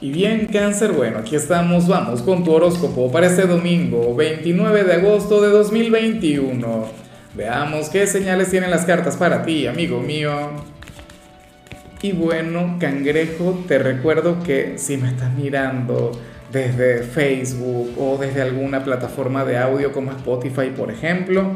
Y bien, cáncer, bueno, aquí estamos, vamos con tu horóscopo para este domingo, 29 de agosto de 2021. Veamos qué señales tienen las cartas para ti, amigo mío. Y bueno, cangrejo, te recuerdo que si me estás mirando desde Facebook o desde alguna plataforma de audio como Spotify, por ejemplo,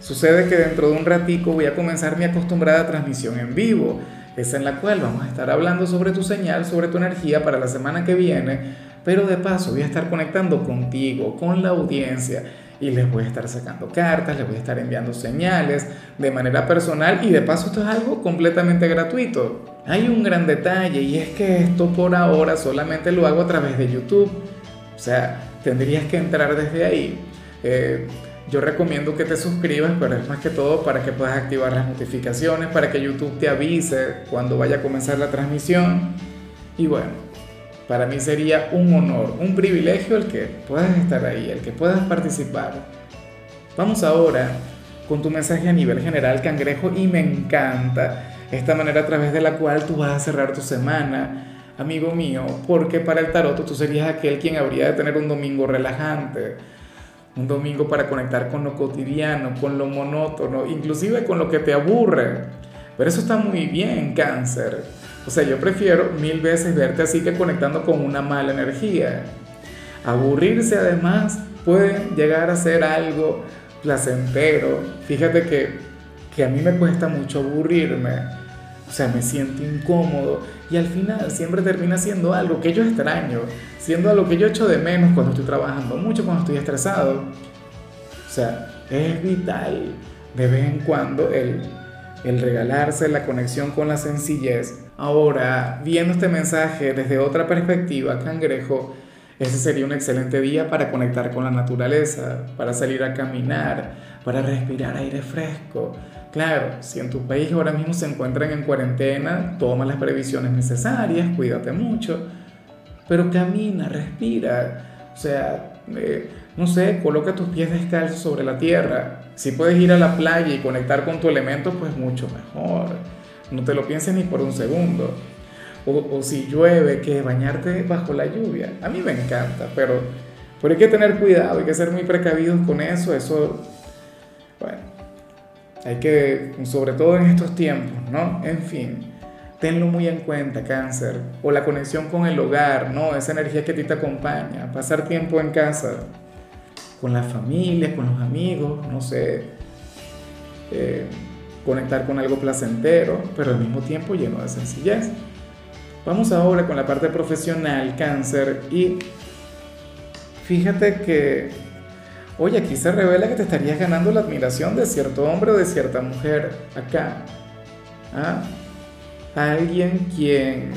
sucede que dentro de un ratico voy a comenzar mi acostumbrada transmisión en vivo es en la cual vamos a estar hablando sobre tu señal, sobre tu energía para la semana que viene, pero de paso voy a estar conectando contigo, con la audiencia, y les voy a estar sacando cartas, les voy a estar enviando señales de manera personal y de paso esto es algo completamente gratuito. Hay un gran detalle y es que esto por ahora solamente lo hago a través de YouTube. O sea, tendrías que entrar desde ahí. Eh, yo recomiendo que te suscribas, pero es más que todo para que puedas activar las notificaciones, para que YouTube te avise cuando vaya a comenzar la transmisión. Y bueno, para mí sería un honor, un privilegio el que puedas estar ahí, el que puedas participar. Vamos ahora con tu mensaje a nivel general, cangrejo, y me encanta esta manera a través de la cual tú vas a cerrar tu semana, amigo mío, porque para el tarot tú serías aquel quien habría de tener un domingo relajante un domingo para conectar con lo cotidiano, con lo monótono, inclusive con lo que te aburre. Pero eso está muy bien, cáncer. O sea, yo prefiero mil veces verte así que conectando con una mala energía. Aburrirse además puede llegar a ser algo placentero. Fíjate que, que a mí me cuesta mucho aburrirme o sea, me siento incómodo y al final siempre termina siendo algo que yo extraño, siendo algo que yo echo de menos cuando estoy trabajando mucho, cuando estoy estresado. O sea, es vital de vez en cuando el, el regalarse la conexión con la sencillez. Ahora, viendo este mensaje desde otra perspectiva, cangrejo, ese sería un excelente día para conectar con la naturaleza, para salir a caminar, para respirar aire fresco, Claro, si en tu país ahora mismo se encuentran en cuarentena, toma las previsiones necesarias, cuídate mucho, pero camina, respira, o sea, eh, no sé, coloca tus pies descalzos sobre la tierra. Si puedes ir a la playa y conectar con tu elemento, pues mucho mejor. No te lo pienses ni por un segundo. O, o si llueve, que bañarte bajo la lluvia. A mí me encanta, pero, pero hay que tener cuidado, hay que ser muy precavidos con eso. Eso, bueno, hay que, sobre todo en estos tiempos, ¿no? En fin, tenlo muy en cuenta, cáncer. O la conexión con el hogar, ¿no? Esa energía que a ti te acompaña. Pasar tiempo en casa, con la familia, con los amigos, no sé. Eh, conectar con algo placentero, pero al mismo tiempo lleno de sencillez. Vamos ahora con la parte profesional, cáncer, y fíjate que Oye, aquí se revela que te estarías ganando la admiración de cierto hombre o de cierta mujer acá. ¿Ah? Alguien quien,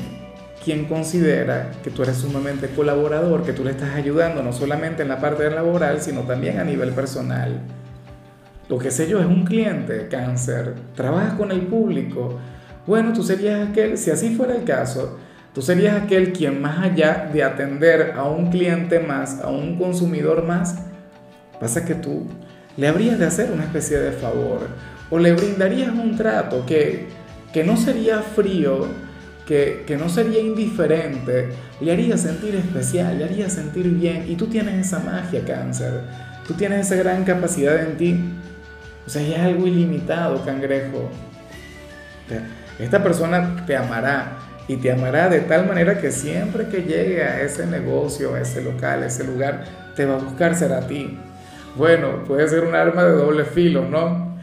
quien considera que tú eres sumamente colaborador, que tú le estás ayudando no solamente en la parte laboral, sino también a nivel personal. Lo que sé yo es un cliente, cáncer, trabajas con el público. Bueno, tú serías aquel, si así fuera el caso, tú serías aquel quien más allá de atender a un cliente más, a un consumidor más, Pasa que tú le habrías de hacer una especie de favor o le brindarías un trato que, que no sería frío, que, que, no sería indiferente, le haría sentir especial, le haría sentir bien. Y tú tienes esa magia, cáncer. Tú tienes esa gran capacidad en ti. O sea, es algo ilimitado, cangrejo. Esta persona te amará y te amará de tal manera que siempre que llegue a ese negocio, a ese local, a ese lugar, te va a buscar ser a ti bueno, puede ser un arma de doble filo, ¿no?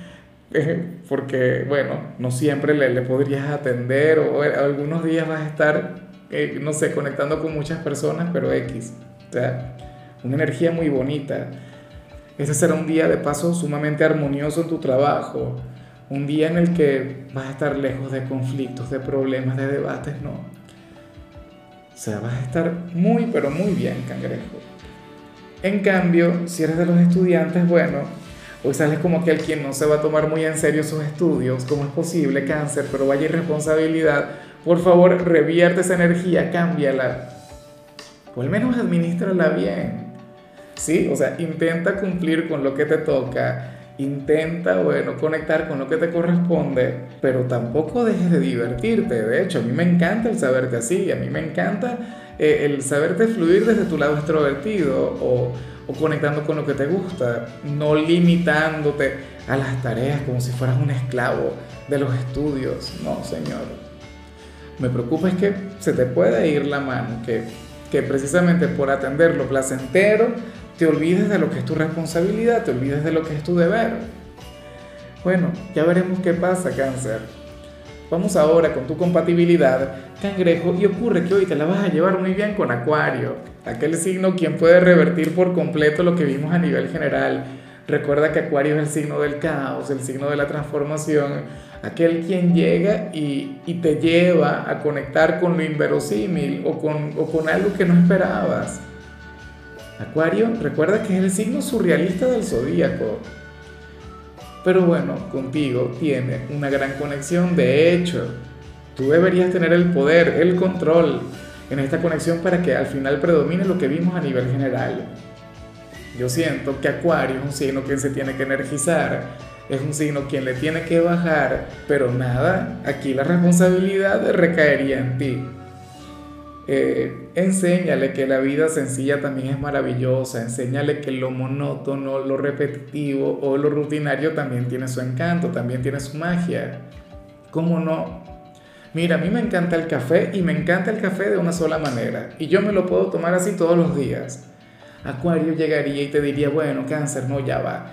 Porque, bueno, no siempre le, podrías atender o algunos días vas a estar, eh, no sé, conectando con muchas personas, pero X. O sea, una energía muy bonita. Ese será un día de paso sumamente armonioso en tu trabajo. Un día en el que vas a estar lejos de conflictos, de problemas, de debates, ¿no? O sea, vas a estar muy, pero muy bien, cangrejo. En cambio, si eres de los estudiantes, bueno, hoy sales como aquel quien no se va a tomar muy en serio sus estudios, como es posible, cáncer, pero vaya irresponsabilidad. Por favor, revierte esa energía, cámbiala. O al menos administrala bien. ¿Sí? O sea, intenta cumplir con lo que te toca. Intenta, bueno, conectar con lo que te corresponde, pero tampoco dejes de divertirte. De hecho, a mí me encanta el saberte así, a mí me encanta eh, el saberte fluir desde tu lado extrovertido o, conectando con lo que te gusta, no limitándote a las tareas como si fueras un esclavo de los estudios. No, señor. Me preocupa es que se te pueda ir la mano, que, que precisamente por atender lo placentero te olvides de lo que es tu responsabilidad, te olvides de lo que es tu deber. Bueno, ya veremos qué pasa, cáncer. Vamos ahora con tu compatibilidad, cangrejo, y ocurre que hoy te la vas a llevar muy bien con Acuario, aquel signo quien puede revertir por completo lo que vimos a nivel general. Recuerda que Acuario es el signo del caos, el signo de la transformación, aquel quien llega y, te lleva a conectar con lo inverosímil o con, o con algo que no esperabas. Acuario, recuerda que es el signo surrealista del zodíaco pero bueno, contigo tiene una gran conexión. De hecho, tú deberías tener el poder, el control en esta conexión para que al final predomine lo que vimos a nivel general. Yo siento que Acuario es un signo que se tiene que energizar, es un signo quien le tiene que bajar, pero nada, aquí la responsabilidad recaería en ti. Eh, enséñale que la vida sencilla también es maravillosa, enséñale que lo monótono, lo repetitivo o lo rutinario también tiene su encanto, también tiene su magia. ¿Cómo no? Mira, a mí me encanta el café y me encanta el café de una sola manera y yo me lo puedo tomar así todos los días. Acuario llegaría y te diría, bueno, cáncer, no, ya va.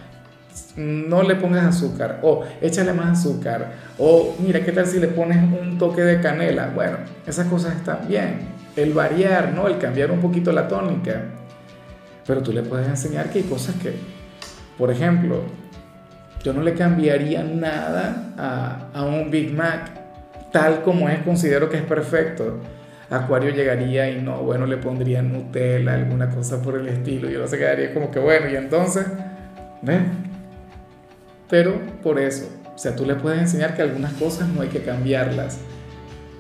No le pongas azúcar o échale más azúcar o mira, ¿qué tal si le pones un toque de canela? Bueno, esas cosas están bien el variar, ¿no? El cambiar un poquito la tónica. Pero tú le puedes enseñar que hay cosas que, por ejemplo, yo no le cambiaría nada a, a un Big Mac, tal como es, considero que es perfecto. Acuario llegaría y no, bueno, le pondría Nutella, alguna cosa por el estilo. Yo no se quedaría como que bueno, y entonces, ¿ves? Pero por eso, o sea, tú le puedes enseñar que algunas cosas no hay que cambiarlas.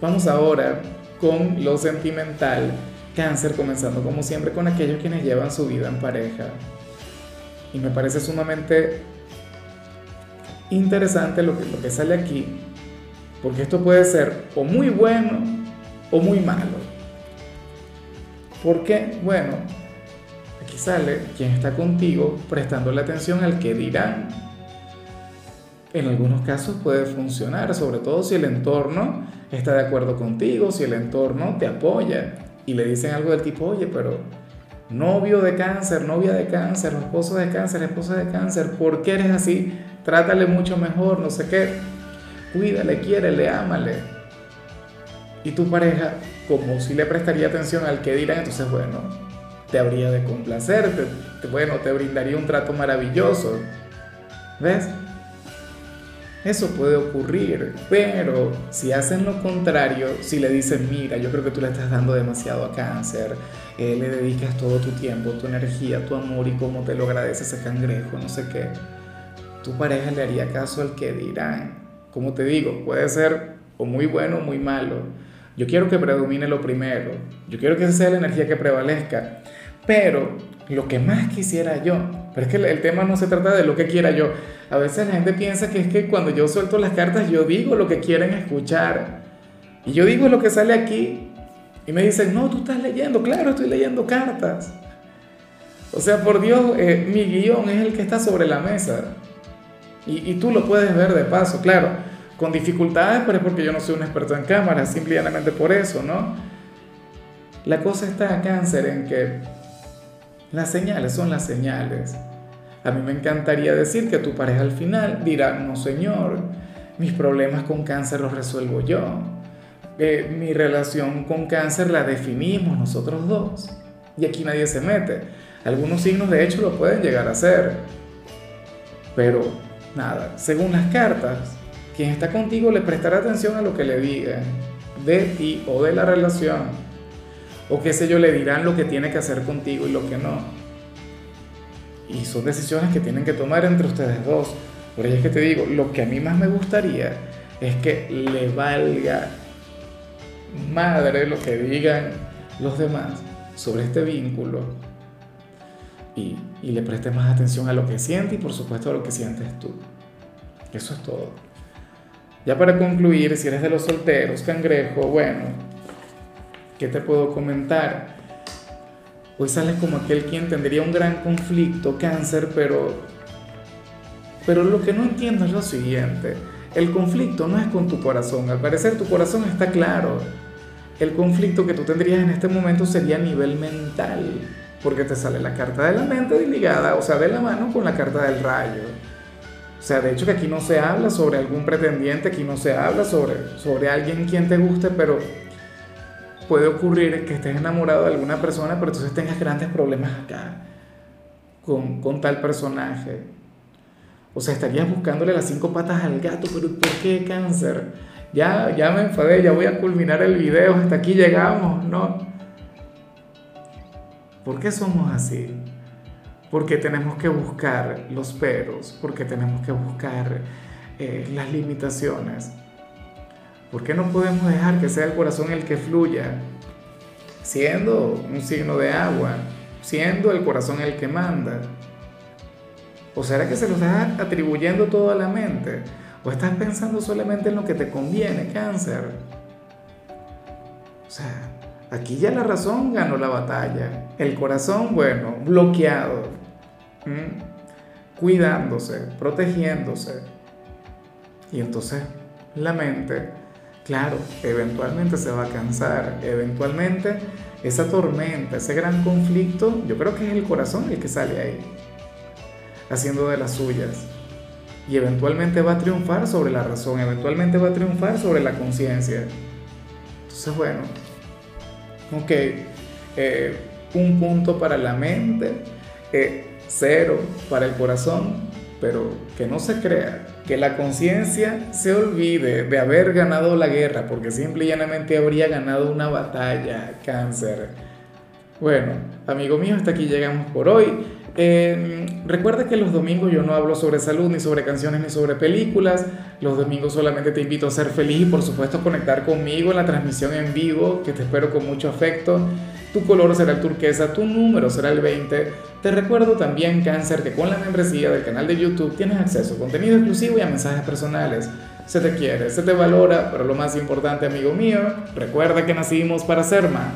Vamos ahora con lo sentimental. Cáncer comenzando como siempre con aquellos quienes llevan su vida en pareja. Y me parece sumamente interesante lo que, sale aquí, porque esto puede ser o muy bueno o muy malo. Porque, bueno, aquí sale quien está contigo prestando la atención al que dirán. En algunos casos puede funcionar, sobre todo si el entorno está de acuerdo contigo, si el entorno te apoya y le dicen algo del tipo, oye, pero novio de cáncer, novia de cáncer, esposo de cáncer, esposa de cáncer, ¿por qué eres así? Trátale mucho mejor, no sé qué. Cuídale, quiérele, ámale. Y tu pareja, como si le prestaría atención al que dirán, entonces, bueno, te habría de complacer, bueno, te brindaría un trato maravilloso. ¿Ves? Eso puede ocurrir, pero si hacen lo contrario, si le dicen, mira, yo creo que tú le estás dando demasiado a cáncer, eh, le dedicas todo tu tiempo, tu energía, tu amor y cómo te lo agradece ese cangrejo, no sé qué, tu pareja le haría caso al que dirán. Como te digo, puede ser o muy bueno o muy malo. Yo quiero que predomine lo primero, yo quiero que esa sea la energía que prevalezca, pero lo que más quisiera yo, pero es que el tema no se trata de lo que quiera yo, a veces la gente piensa que es que cuando yo suelto las cartas yo digo lo que quieren escuchar. Y yo digo lo que sale aquí. Y me dicen, no, tú estás leyendo. Claro, estoy leyendo cartas. O sea, por Dios, eh, mi guion es el que está sobre la mesa. Y, y, tú lo puedes ver de paso, claro, con dificultades, pero es porque yo no soy un experto en cámaras, simplemente por eso, ¿no? La cosa está cáncer en que las señales son las señales. A mí me encantaría decir que tu pareja al final dirá, no señor, mis problemas con cáncer los resuelvo yo. Eh, mi relación con cáncer la definimos nosotros dos. Y aquí nadie se mete. Algunos signos de hecho lo pueden llegar a hacer. Pero nada, según las cartas, quien está contigo le prestará atención a lo que le digan de ti o de la relación. O qué sé yo, le dirán lo que tiene que hacer contigo y lo que no. Y son decisiones que tienen que tomar entre ustedes dos. Por ello es que te digo, lo que a mí más me gustaría es que le valga madre lo que digan los demás sobre este vínculo y, y le prestes más atención a lo que siente y por supuesto a lo que sientes tú. Eso es todo. Ya para concluir, si eres de los solteros, cangrejo, bueno, ¿qué te puedo comentar? Hoy sales como aquel quien tendría un gran conflicto, cáncer, pero, pero lo que no entiendo es lo siguiente. El conflicto no es con tu corazón, al parecer tu corazón está claro. El conflicto que tú tendrías en este momento sería a nivel mental, porque te sale la carta de la mente ligada, o sea, de la mano con la carta del rayo. O sea, de hecho que aquí no se habla sobre algún pretendiente, aquí no se habla sobre, sobre alguien quien te guste, pero puede ocurrir que estés enamorado de alguna persona, pero entonces tengas grandes problemas acá con, con tal personaje. O sea, estarías buscándole las cinco patas al gato, pero ¿por qué cáncer? Ya, ya me enfadé, ya voy a culminar el video, hasta aquí llegamos, ¿no? ¿Por qué somos así? porque tenemos que buscar los peros, porque tenemos que buscar eh, las limitaciones. ¿Por qué no podemos dejar que sea el corazón el que fluya? Siendo un signo de agua, siendo el corazón el que manda. ¿O será que se lo estás atribuyendo todo a la mente? ¿O estás pensando solamente en lo que te conviene, cáncer? O sea, aquí ya la razón ganó la batalla. El corazón, bueno, bloqueado cuidándose, protegiéndose. Y entonces la mente, claro, eventualmente se va a cansar, eventualmente esa tormenta, ese gran conflicto, yo creo que es el corazón el que sale ahí, haciendo de las suyas. Y eventualmente va a triunfar sobre la razón, eventualmente va a triunfar sobre la conciencia. Entonces, bueno, ok, eh, un punto para la mente. Eh, cero para el corazón, pero que no se crea, que la conciencia se olvide de haber ganado la guerra, porque simple y llanamente habría ganado una batalla, cáncer. Bueno, amigo mío, hasta aquí llegamos por hoy. Eh, recuerda que los domingos yo no hablo sobre salud, ni sobre canciones, ni sobre películas. Los domingos solamente te invito a ser feliz y por supuesto conectar conmigo en la transmisión en vivo, que te espero con mucho afecto. Tu color será el turquesa, tu número será el 20. Te recuerdo también, cáncer, que con la membresía del canal de YouTube tienes acceso a contenido exclusivo y a mensajes personales. Se te quiere, se te valora, pero lo más importante, amigo mío, recuerda que nacimos para ser más.